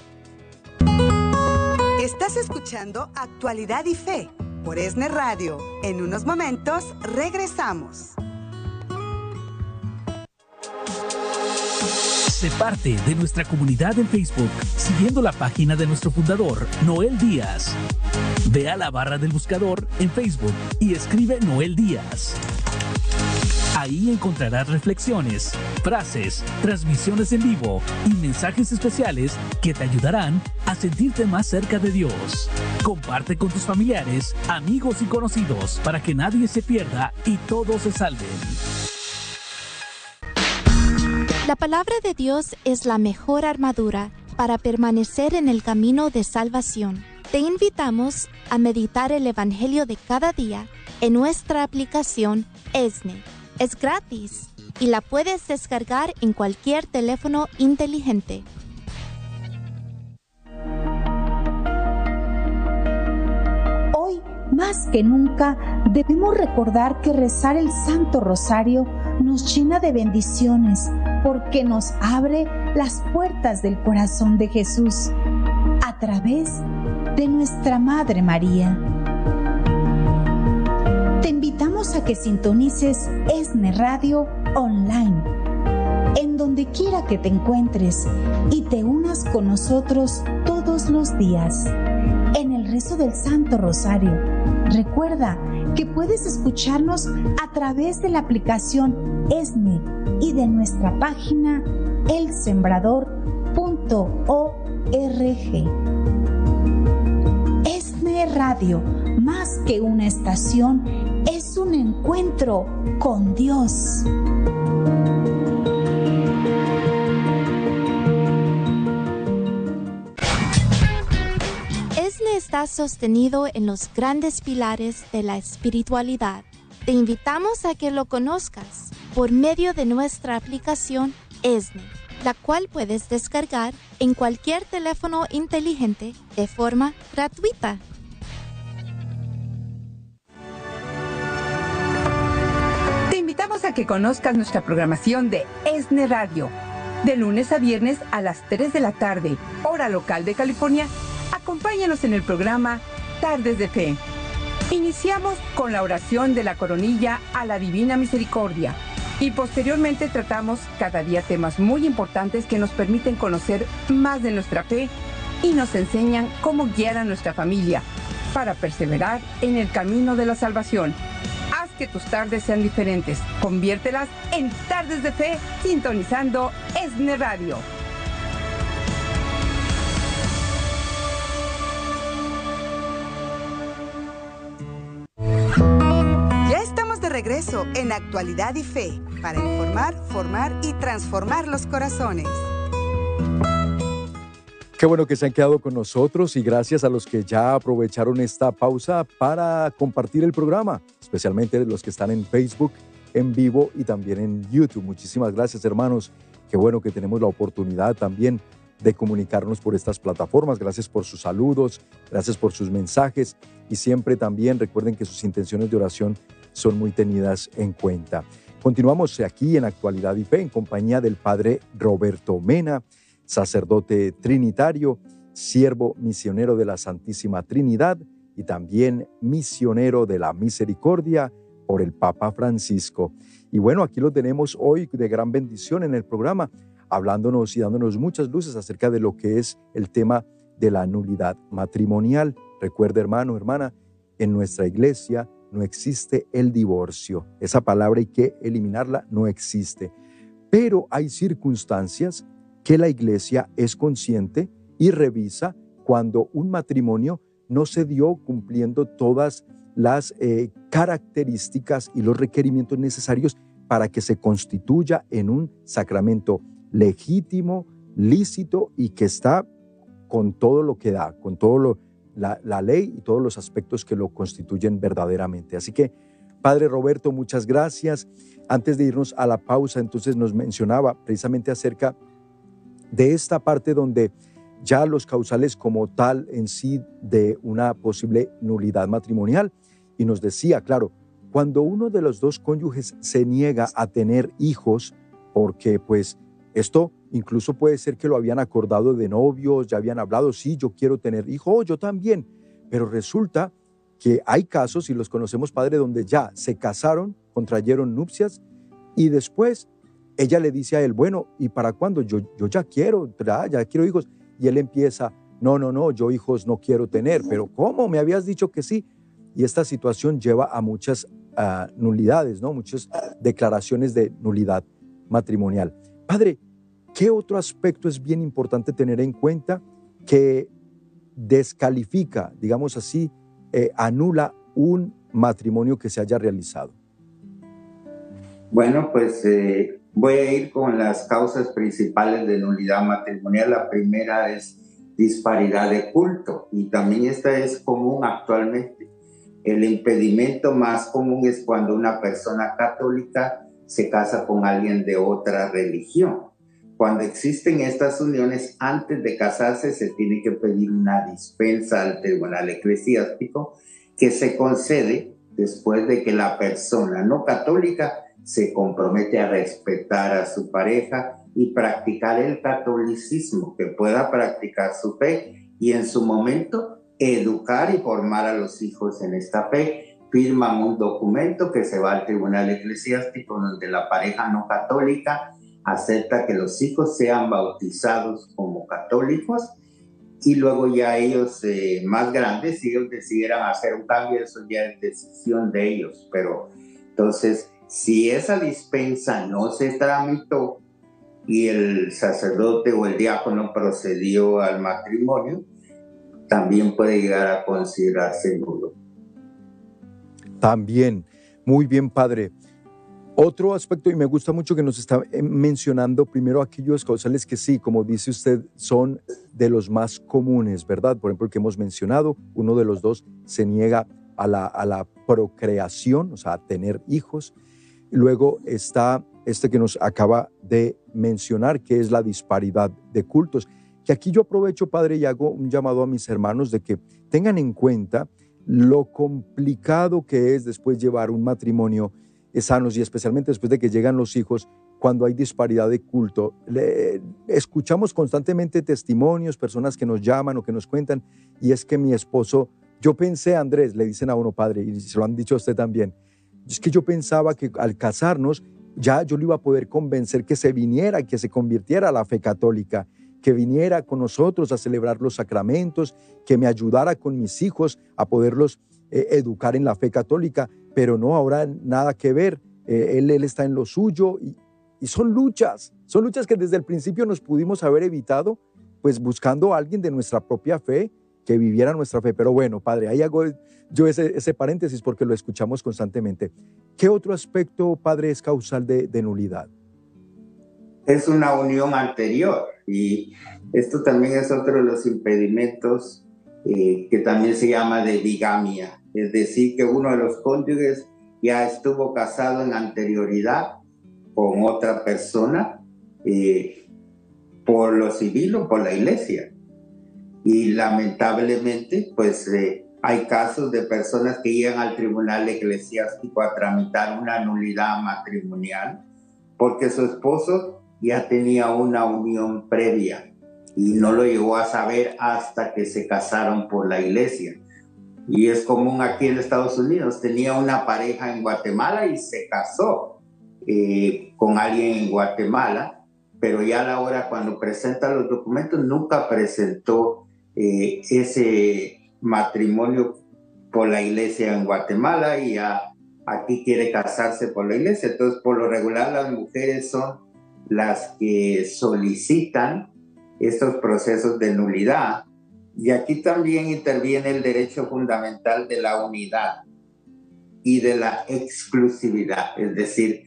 Estás escuchando Actualidad y Fe por ESNE Radio. En unos momentos regresamos. Sé parte de nuestra comunidad en Facebook siguiendo la página de nuestro fundador, Noel Díaz. Ve a la barra del buscador en Facebook y escribe Noel Díaz. Ahí encontrarás reflexiones, frases, transmisiones en vivo y mensajes especiales que te ayudarán a sentirte más cerca de Dios. Comparte con tus familiares, amigos y conocidos para que nadie se pierda y todos se salven. La palabra de Dios es la mejor armadura para permanecer en el camino de salvación. Te invitamos a meditar el Evangelio de cada día en nuestra aplicación ESNE es gratis y la puedes descargar en cualquier teléfono inteligente. Hoy, más que nunca, debemos recordar que rezar el Santo Rosario nos llena de bendiciones porque nos abre las puertas del corazón de Jesús a través de nuestra Madre María te invitamos a que sintonices ESNE Radio online, en donde quiera que te encuentres y te unas con nosotros todos los días en el rezo del Santo Rosario. Recuerda que puedes escucharnos a través de la aplicación ESNE y de nuestra página elsembrador.org. ESNE Radio, más que una estación, un encuentro con Dios. ESNE está sostenido en los grandes pilares de la espiritualidad. Te invitamos a que lo conozcas por medio de nuestra aplicación ESNE, la cual puedes descargar en cualquier teléfono inteligente de forma gratuita. A que conozcas nuestra programación de ESNE Radio. De lunes a viernes a las 3 de la tarde, hora local de California, acompáñanos en el programa Tardes de Fe. Iniciamos con la oración de la coronilla a la Divina Misericordia y posteriormente tratamos cada día temas muy importantes que nos permiten conocer más de nuestra fe y nos enseñan cómo guiar a nuestra familia para perseverar en el camino de la salvación que tus tardes sean diferentes. Conviértelas en tardes de fe sintonizando ESNE Radio. Ya estamos de regreso en Actualidad y Fe para informar, formar y transformar los corazones. Qué bueno que se han quedado con nosotros y gracias a los que ya aprovecharon esta pausa para compartir el programa, especialmente los que están en Facebook en vivo y también en YouTube. Muchísimas gracias hermanos. Qué bueno que tenemos la oportunidad también de comunicarnos por estas plataformas. Gracias por sus saludos, gracias por sus mensajes y siempre también recuerden que sus intenciones de oración son muy tenidas en cuenta. Continuamos aquí en Actualidad y Fe en compañía del Padre Roberto Mena sacerdote trinitario, siervo misionero de la Santísima Trinidad y también misionero de la misericordia por el Papa Francisco. Y bueno, aquí lo tenemos hoy de gran bendición en el programa, hablándonos y dándonos muchas luces acerca de lo que es el tema de la nulidad matrimonial. Recuerda, hermano, hermana, en nuestra iglesia no existe el divorcio. Esa palabra hay que eliminarla, no existe. Pero hay circunstancias que la iglesia es consciente y revisa cuando un matrimonio no se dio cumpliendo todas las eh, características y los requerimientos necesarios para que se constituya en un sacramento legítimo, lícito y que está con todo lo que da, con todo lo, la, la ley y todos los aspectos que lo constituyen verdaderamente. Así que, Padre Roberto, muchas gracias. Antes de irnos a la pausa, entonces nos mencionaba precisamente acerca de esta parte donde ya los causales como tal en sí de una posible nulidad matrimonial. Y nos decía, claro, cuando uno de los dos cónyuges se niega a tener hijos, porque pues esto incluso puede ser que lo habían acordado de novios, ya habían hablado, sí, yo quiero tener hijo, oh, yo también, pero resulta que hay casos, y los conocemos, padre, donde ya se casaron, contrayeron nupcias y después ella le dice a él, bueno, ¿y para cuándo? Yo, yo ya quiero, ya quiero hijos. Y él empieza, no, no, no, yo hijos no quiero tener, pero ¿cómo? Me habías dicho que sí. Y esta situación lleva a muchas nulidades, ¿no? Muchas declaraciones de nulidad matrimonial. Padre, ¿qué otro aspecto es bien importante tener en cuenta que descalifica, digamos así, eh, anula un matrimonio que se haya realizado? Bueno, pues eh, voy a ir con las causas principales de nulidad matrimonial. La primera es disparidad de culto y también esta es común actualmente. El impedimento más común es cuando una persona católica se casa con alguien de otra religión. Cuando existen estas uniones, antes de casarse se tiene que pedir una dispensa al tribunal eclesiástico que se concede después de que la persona no católica se compromete a respetar a su pareja y practicar el catolicismo, que pueda practicar su fe y en su momento educar y formar a los hijos en esta fe. Firman un documento que se va al tribunal eclesiástico donde la pareja no católica acepta que los hijos sean bautizados como católicos y luego ya ellos eh, más grandes, si ellos decidieran hacer un cambio, eso ya es decisión de ellos. Pero entonces, si esa dispensa no se tramitó y el sacerdote o el diácono procedió al matrimonio, también puede llegar a considerarse nulo. También, muy bien, padre. Otro aspecto, y me gusta mucho que nos está eh, mencionando primero aquellos causales que sí, como dice usted, son de los más comunes, ¿verdad? Por ejemplo, el que hemos mencionado, uno de los dos se niega a la, a la procreación, o sea, a tener hijos. Luego está este que nos acaba de mencionar, que es la disparidad de cultos. Que aquí yo aprovecho, Padre, y hago un llamado a mis hermanos de que tengan en cuenta lo complicado que es después llevar un matrimonio sanos y especialmente después de que llegan los hijos, cuando hay disparidad de culto. escuchamos constantemente testimonios, personas que nos llaman o que nos cuentan, y es que mi esposo, yo pensé, Andrés, le dicen a uno padre, y se lo han dicho a usted también, es que yo pensaba que al casarnos ya yo le iba a poder convencer que se viniera, que se convirtiera a la fe católica, que viniera con nosotros a celebrar los sacramentos, que me ayudara con mis hijos a poderlos eh, educar en la fe católica pero no, ahora nada que ver. Eh, él, él está en lo suyo y, son luchas, son luchas que desde el principio nos pudimos haber evitado, pues buscando a alguien de nuestra propia fe que viviera nuestra fe. Pero bueno, Padre, ahí hago yo ese, paréntesis porque lo escuchamos constantemente. ¿Qué otro aspecto, Padre, es causal de, nulidad? Es una unión anterior y esto también es otro de los impedimentos eh, que también se llama de bigamia es decir, que uno de los cónyuges ya estuvo casado en anterioridad con otra persona eh, por lo civil o por la iglesia. Y lamentablemente, pues eh, hay casos de personas que llegan al tribunal eclesiástico a tramitar una nulidad matrimonial porque su esposo ya tenía una unión previa y no lo llegó a saber hasta que se casaron por la iglesia y es común aquí en Estados Unidos. Tenía una pareja en Guatemala y se casó eh, con alguien en Guatemala, pero ya a la hora cuando presenta los documentos nunca presentó eh, ese matrimonio por la iglesia en Guatemala y aquí quiere casarse por la iglesia. Entonces, por lo regular, las mujeres son las que solicitan estos procesos de nulidad y aquí también interviene el derecho fundamental de la unidad y de la exclusividad. Es decir,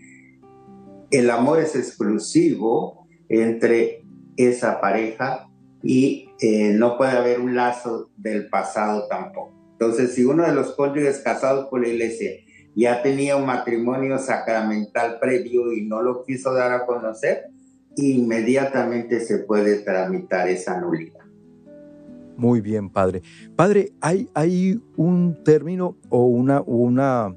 el amor es exclusivo entre esa pareja y eh, no puede haber un lazo del pasado tampoco. Entonces, si uno de los cónyuges casados por la iglesia ya tenía un matrimonio sacramental previo y no lo quiso dar a conocer, inmediatamente se puede tramitar esa nulidad. Muy bien, padre. Padre, ¿hay, hay un término o una, una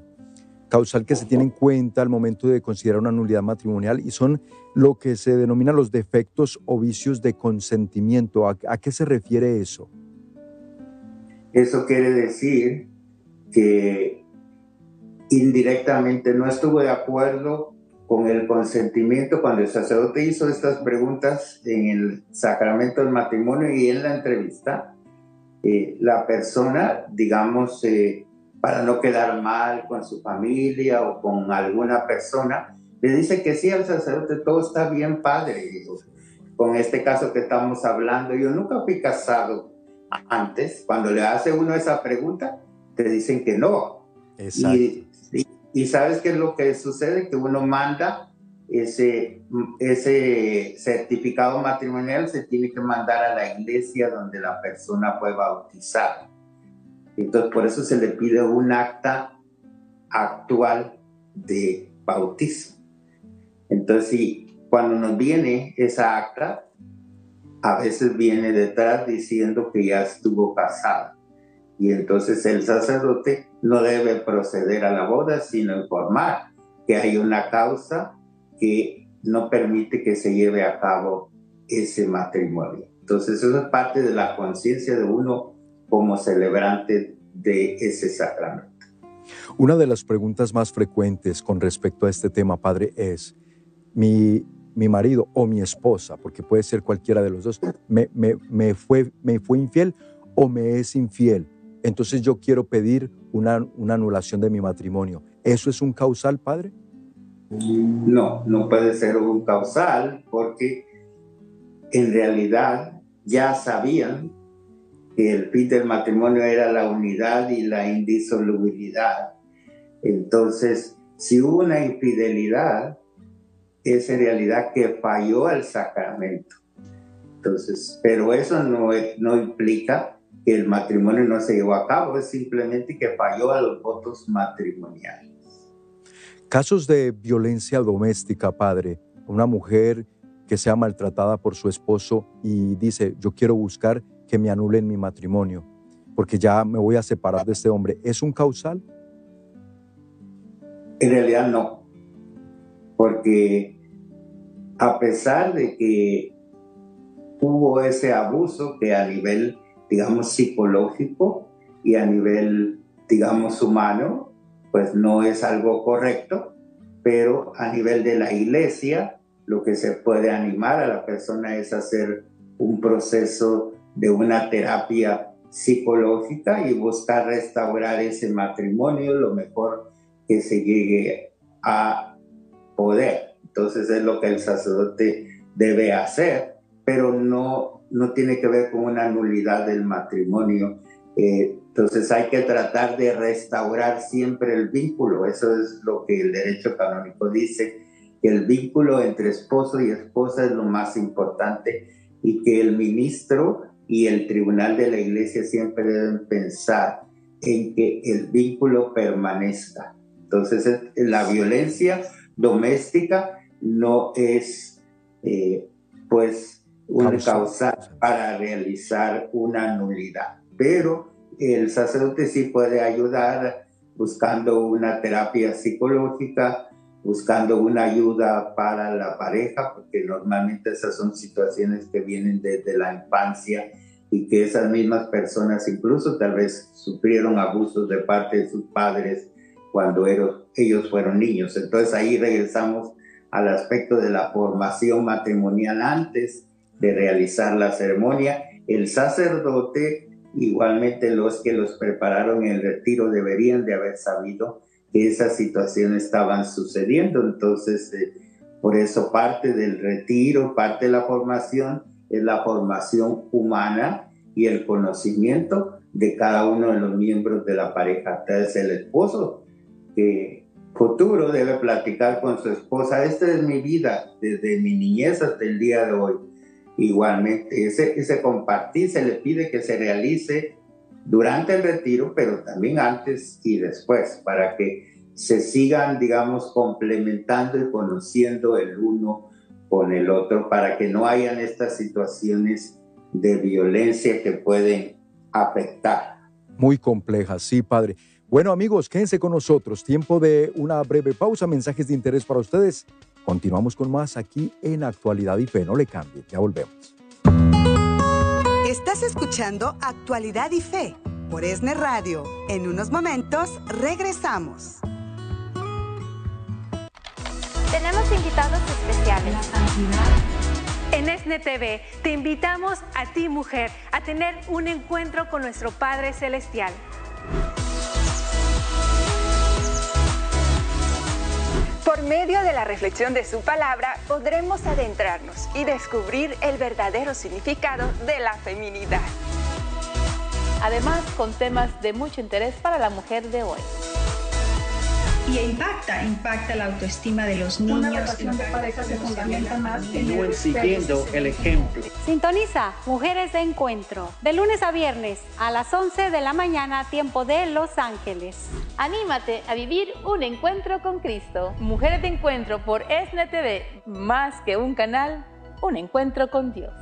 causal que se tiene en cuenta al momento de considerar una nulidad matrimonial y son lo que se denominan los defectos o vicios de consentimiento. ¿A, a qué se refiere eso? Eso quiere decir que indirectamente no estuvo de acuerdo con el consentimiento, cuando el sacerdote hizo estas preguntas en el sacramento del matrimonio y en la entrevista, eh, la persona, digamos, eh, para no quedar mal con su familia o con alguna persona, le dice que sí al sacerdote, todo está bien, padre. Con este caso que estamos hablando, yo nunca fui casado antes. Cuando le hace uno esa pregunta, te dicen que no. Exacto. Y, y, sabes qué es lo que sucede, que uno manda ese, ese certificado matrimonial, se tiene que mandar a la iglesia donde la persona fue bautizada. Entonces, por eso se le pide un acta actual de bautismo. Entonces, cuando nos viene esa acta, a veces viene detrás diciendo que ya estuvo casado. Y entonces el sacerdote no debe proceder a la boda, sino informar que hay una causa que no permite que se lleve a cabo ese matrimonio. Entonces eso es parte de la conciencia de uno como celebrante de ese sacramento. Una de las preguntas más frecuentes con respecto a este tema, Padre, es, mi, mi marido o mi esposa, porque puede ser cualquiera de los dos, me, me, me, fue, me fue infiel o me es infiel. Entonces yo quiero pedir una, una anulación de mi matrimonio. ¿Eso es un causal, Padre? No, no puede ser un causal porque en realidad ya sabían que el fin del matrimonio era la unidad y la indisolubilidad. Entonces, si hubo una infidelidad, es en realidad que falló el sacramento. Entonces, pero eso no, no implica que el matrimonio no se llevó a cabo, es simplemente que falló a los votos matrimoniales. Casos de violencia doméstica, padre, una mujer que sea maltratada por su esposo y dice, yo quiero buscar que me anulen mi matrimonio, porque ya me voy a separar de este hombre, ¿es un causal? En realidad no, porque a pesar de que hubo ese abuso que a nivel, digamos, psicológico y a nivel, digamos, humano, pues no es algo correcto, pero a nivel de la iglesia, lo que se puede animar a la persona es hacer un proceso de una terapia psicológica y buscar restaurar ese matrimonio lo mejor que se llegue a poder. Entonces es lo que el sacerdote debe hacer, pero no, no tiene que ver con una nulidad del matrimonio. Eh, entonces hay que tratar de restaurar siempre el vínculo. Eso es lo que el derecho canónico dice, que el vínculo entre esposo y esposa es lo más importante y que el ministro y el tribunal de la iglesia siempre deben pensar en que el vínculo permanezca. Entonces, la violencia doméstica no es, eh, pues, una causa para realizar una nulidad, pero el sacerdote sí puede ayudar buscando una terapia psicológica, buscando una ayuda para la pareja, porque normalmente esas son situaciones que vienen desde la infancia y que esas mismas personas incluso tal vez sufrieron abusos de parte de sus padres cuando ellos fueron niños. Entonces ahí regresamos al aspecto de la formación matrimonial antes de realizar la ceremonia. El sacerdote, igualmente los que los prepararon en el retiro, deberían de haber sabido que esas situaciones estaban sucediendo. Entonces, eh, por eso parte del retiro, parte de la formación es la formación humana y el conocimiento de cada uno de los miembros de la pareja. Entonces, el esposo que futuro debe platicar con su esposa, esta es mi vida desde mi niñez hasta el día de hoy. Igualmente, ese, ese compartir se le pide que se realice durante el retiro, pero también antes y después, para que se sigan, digamos, complementando y conociendo el uno con el otro, para que no hayan estas situaciones de violencia que pueden afectar. Muy compleja, sí, padre. Bueno, amigos, quédense con nosotros. Tiempo de una breve pausa, mensajes de interés para ustedes. Continuamos con más aquí en Actualidad y Fe. No le cambie, ya volvemos. Estás escuchando Actualidad y Fe por Esne Radio. En unos momentos regresamos. Tenemos invitados especiales. En ESNE TV te invitamos a ti mujer a tener un encuentro con nuestro Padre Celestial. Por medio de la reflexión de su palabra podremos adentrarnos y descubrir el verdadero significado de la feminidad. Además, con temas de mucho interés para la mujer de hoy. Y impacta, impacta la autoestima de los niños. Una relación de pareja se fundamenta más en siguiendo el ejemplo. Sintoniza Mujeres de Encuentro, de lunes a viernes a las 11 de la mañana, tiempo de Los Ángeles. Anímate a vivir un encuentro con Cristo. Mujeres de Encuentro por ESNE TV, más que un canal, un encuentro con Dios.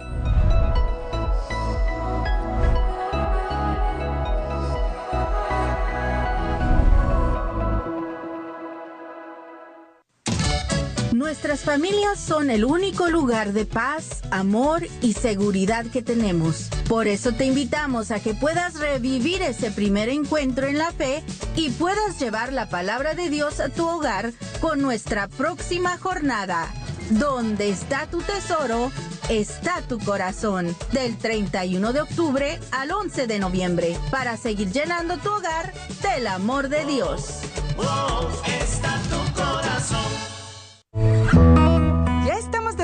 Nuestras familias son el único lugar de paz, amor y seguridad que tenemos. Por eso te invitamos a que puedas revivir ese primer encuentro en la fe y puedas llevar la palabra de Dios a tu hogar con nuestra próxima jornada. Donde está tu tesoro, está tu corazón. Del 31 de octubre al 11 de noviembre, para seguir llenando tu hogar del amor de Dios.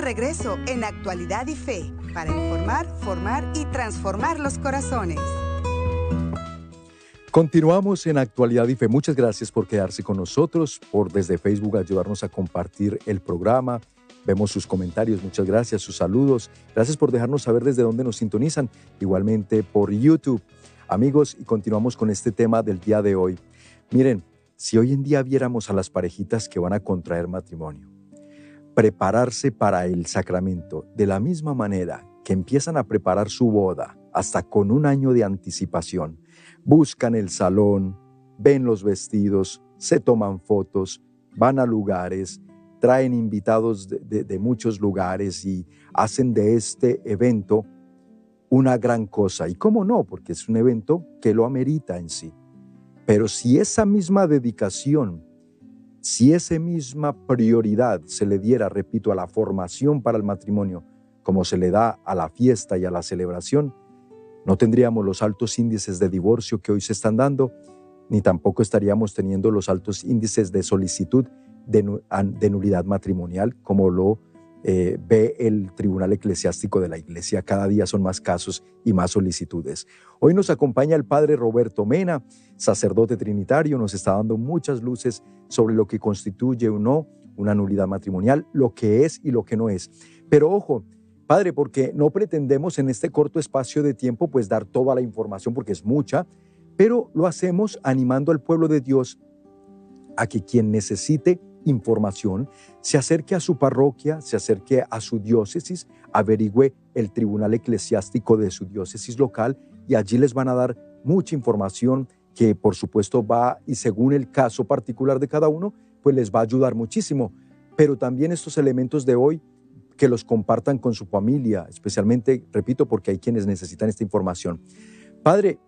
Regreso en Actualidad y Fe para informar, formar y transformar los corazones. Continuamos en Actualidad y Fe. Muchas gracias por quedarse con nosotros, por desde Facebook ayudarnos a compartir el programa. Vemos sus comentarios, muchas gracias, sus saludos. Gracias por dejarnos saber desde dónde nos sintonizan. Igualmente por YouTube. Amigos, y continuamos con este tema del día de hoy. Miren, si hoy en día viéramos a las parejitas que van a contraer matrimonio, prepararse para el sacramento de la misma manera que empiezan a preparar su boda, hasta con un año de anticipación. Buscan el salón, ven los vestidos, se toman fotos, van a lugares, traen invitados de, muchos lugares y hacen de este evento una gran cosa. Y cómo no, porque es un evento que lo amerita en sí. Pero si esa misma dedicación si esa misma prioridad se le diera, repito, a la formación para el matrimonio, como se le da a la fiesta y a la celebración, no tendríamos los altos índices de divorcio que hoy se están dando, ni tampoco estaríamos teniendo los altos índices de solicitud de, de nulidad matrimonial, como lo eh, ve el Tribunal Eclesiástico de la Iglesia. Cada día son más casos y más solicitudes. Hoy nos acompaña el Padre Roberto Mena, sacerdote trinitario, nos está dando muchas luces sobre lo que constituye o no una nulidad matrimonial, lo que es y lo que no es. Pero ojo, Padre, porque no pretendemos en este corto espacio de tiempo pues dar toda la información porque es mucha, pero lo hacemos animando al pueblo de Dios a que quien necesite información, se acerque a su parroquia, se acerque a su diócesis, averigüe el tribunal eclesiástico de su diócesis local y allí les van a dar mucha información que por supuesto va y según el caso particular de cada uno, pues les va a ayudar muchísimo. Pero también estos elementos de hoy que los compartan con su familia, especialmente, repito, porque hay quienes necesitan esta información. Padre,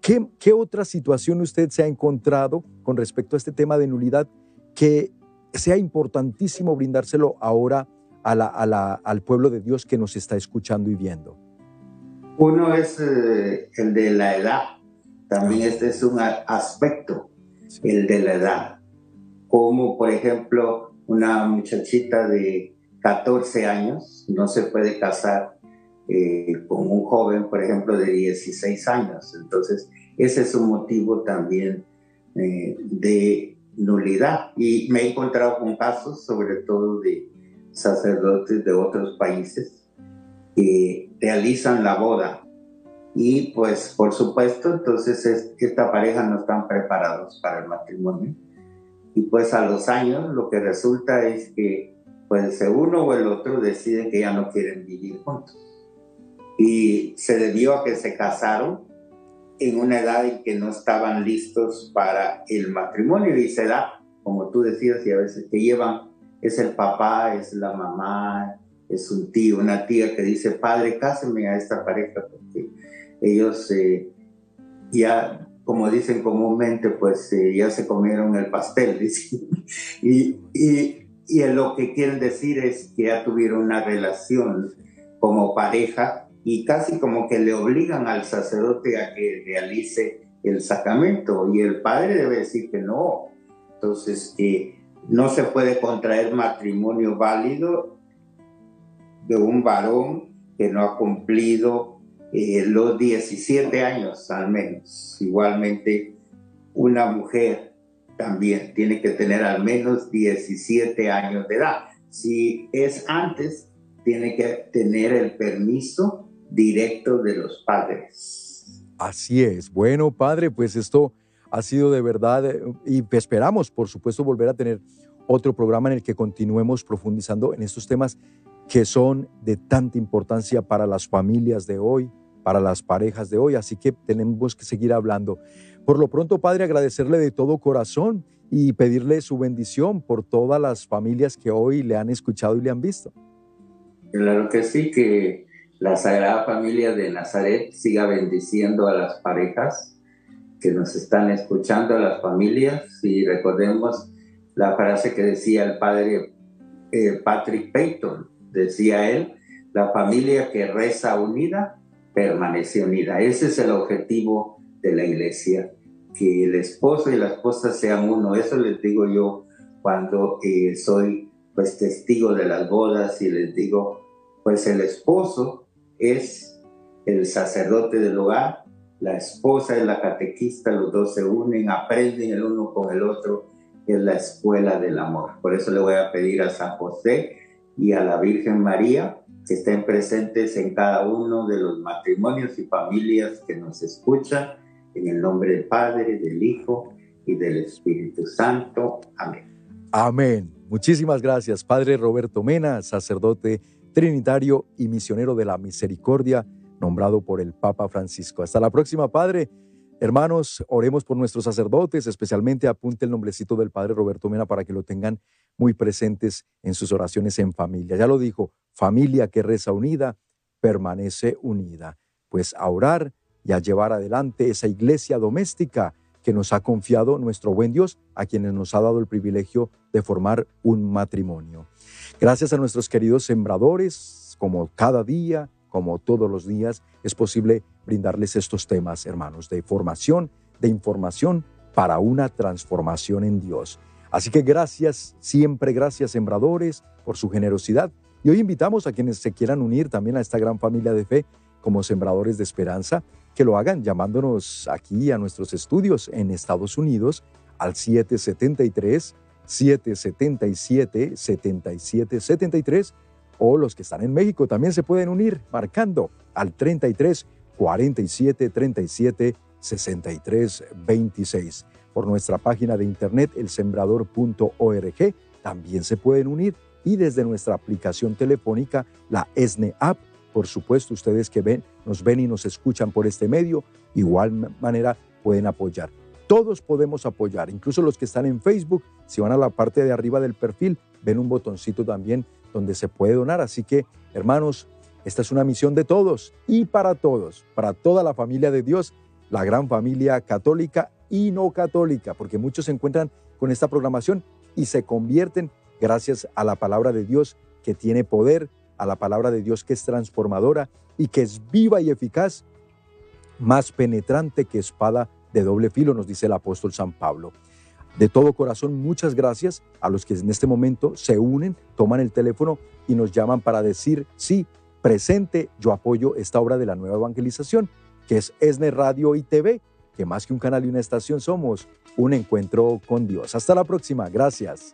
¿qué, qué otra situación usted se ha encontrado con respecto a este tema de nulidad que sea importantísimo brindárselo ahora al pueblo de Dios que nos está escuchando y viendo? Uno es eh, el de la edad. También este es un aspecto, el de la edad. Como por ejemplo una muchachita de 14 años no se puede casar eh, con un joven, por ejemplo, de 16 años. Entonces, ese es un motivo también eh, de nulidad. Y me he encontrado con casos, sobre todo de sacerdotes de otros países, que realizan la boda. Y pues, por supuesto, entonces esta pareja no están preparados para el matrimonio. Y pues a los años lo que resulta es que pues uno o el otro deciden que ya no quieren vivir juntos. Y se debió a que se casaron en una edad en que no estaban listos para el matrimonio. Y se da, como tú decías, y a veces te llevan, es el papá, es la mamá, es un tío, una tía que dice, padre, cáseme a esta pareja, porque ellos eh, ya, como dicen comúnmente, pues eh, ya se comieron el pastel, y, y y lo que quieren decir es que ya tuvieron una relación como pareja y casi como que le obligan al sacerdote a que realice el sacramento y el padre debe decir que no. Entonces, que no se puede contraer matrimonio válido de un varón que no ha cumplido eh, los 17 años al menos. Igualmente, una mujer también tiene que tener al menos 17 años de edad. Si es antes, tiene que tener el permiso directo de los padres. Así es. Bueno, padre, pues esto ha sido de verdad eh, y esperamos, por supuesto, volver a tener otro programa en el que continuemos profundizando en estos temas que son de tanta importancia para las familias de hoy, para las parejas de hoy, así que tenemos que seguir hablando. Por lo pronto, Padre, agradecerle de todo corazón y pedirle su bendición por todas las familias que hoy le han escuchado y le han visto. Claro que sí, que la Sagrada Familia de Nazaret siga bendiciendo a las parejas que nos están escuchando, a las familias, y recordemos la frase que decía el padre eh, Patrick Payton, decía él, la familia que reza unida permanece unida. Ese es el objetivo de la iglesia, que el esposo y la esposa sean uno. Eso les digo yo cuando eh, soy pues testigo de las bodas y les digo, pues el esposo es el sacerdote del hogar, la esposa es la catequista, los dos se unen, aprenden el uno con el otro, es la escuela del amor. Por eso le voy a pedir a San José y a la Virgen María que estén presentes en cada uno de los matrimonios y familias que nos escuchan en el nombre del Padre, del Hijo y del Espíritu Santo. Amén. Amén. Muchísimas gracias, Padre Roberto Mena, sacerdote trinitario y misionero de la misericordia, nombrado por el Papa Francisco. Hasta la próxima, Padre. Hermanos, oremos por nuestros sacerdotes, especialmente apunte el nombrecito del Padre Roberto Mena para que lo tengan muy presentes en sus oraciones en familia. Ya lo dijo, familia que reza unida, permanece unida. Pues a orar y a llevar adelante esa iglesia doméstica que nos ha confiado nuestro buen Dios, a quienes nos ha dado el privilegio de formar un matrimonio. Gracias a nuestros queridos sembradores, como cada día, como todos los días, es posible brindarles estos temas, hermanos, de formación, de información para una transformación en Dios. Así que gracias, siempre gracias, sembradores, por su generosidad. Y hoy invitamos a quienes se quieran unir también a esta gran familia de fe como sembradores de esperanza que lo hagan llamándonos aquí a nuestros estudios en Estados Unidos al 773 777 7773 o los que están en México también se pueden unir marcando al 33 47 37 63 26. Por nuestra página de internet elsembrador.org también se pueden unir y desde nuestra aplicación telefónica, la ESNE App, por supuesto, ustedes que ven, nos ven y nos escuchan por este medio, igual manera pueden apoyar. Todos podemos apoyar, incluso los que están en Facebook, si van a la parte de arriba del perfil, ven un botoncito también donde se puede donar. Así que, hermanos, esta es una misión de todos y para todos, para toda la familia de Dios, la gran familia católica y no católica, porque muchos se encuentran con esta programación y se convierten gracias a la palabra de Dios que tiene poder, a la palabra de Dios que es transformadora y que es viva y eficaz, más penetrante que espada de doble filo, nos dice el apóstol San Pablo. De todo corazón, muchas gracias a los que en este momento se unen, toman el teléfono y nos llaman para decir, sí, presente, yo apoyo esta obra de la nueva evangelización, que es ESNE Radio y TV, que más que un canal y una estación somos un encuentro con Dios. Hasta la próxima, gracias.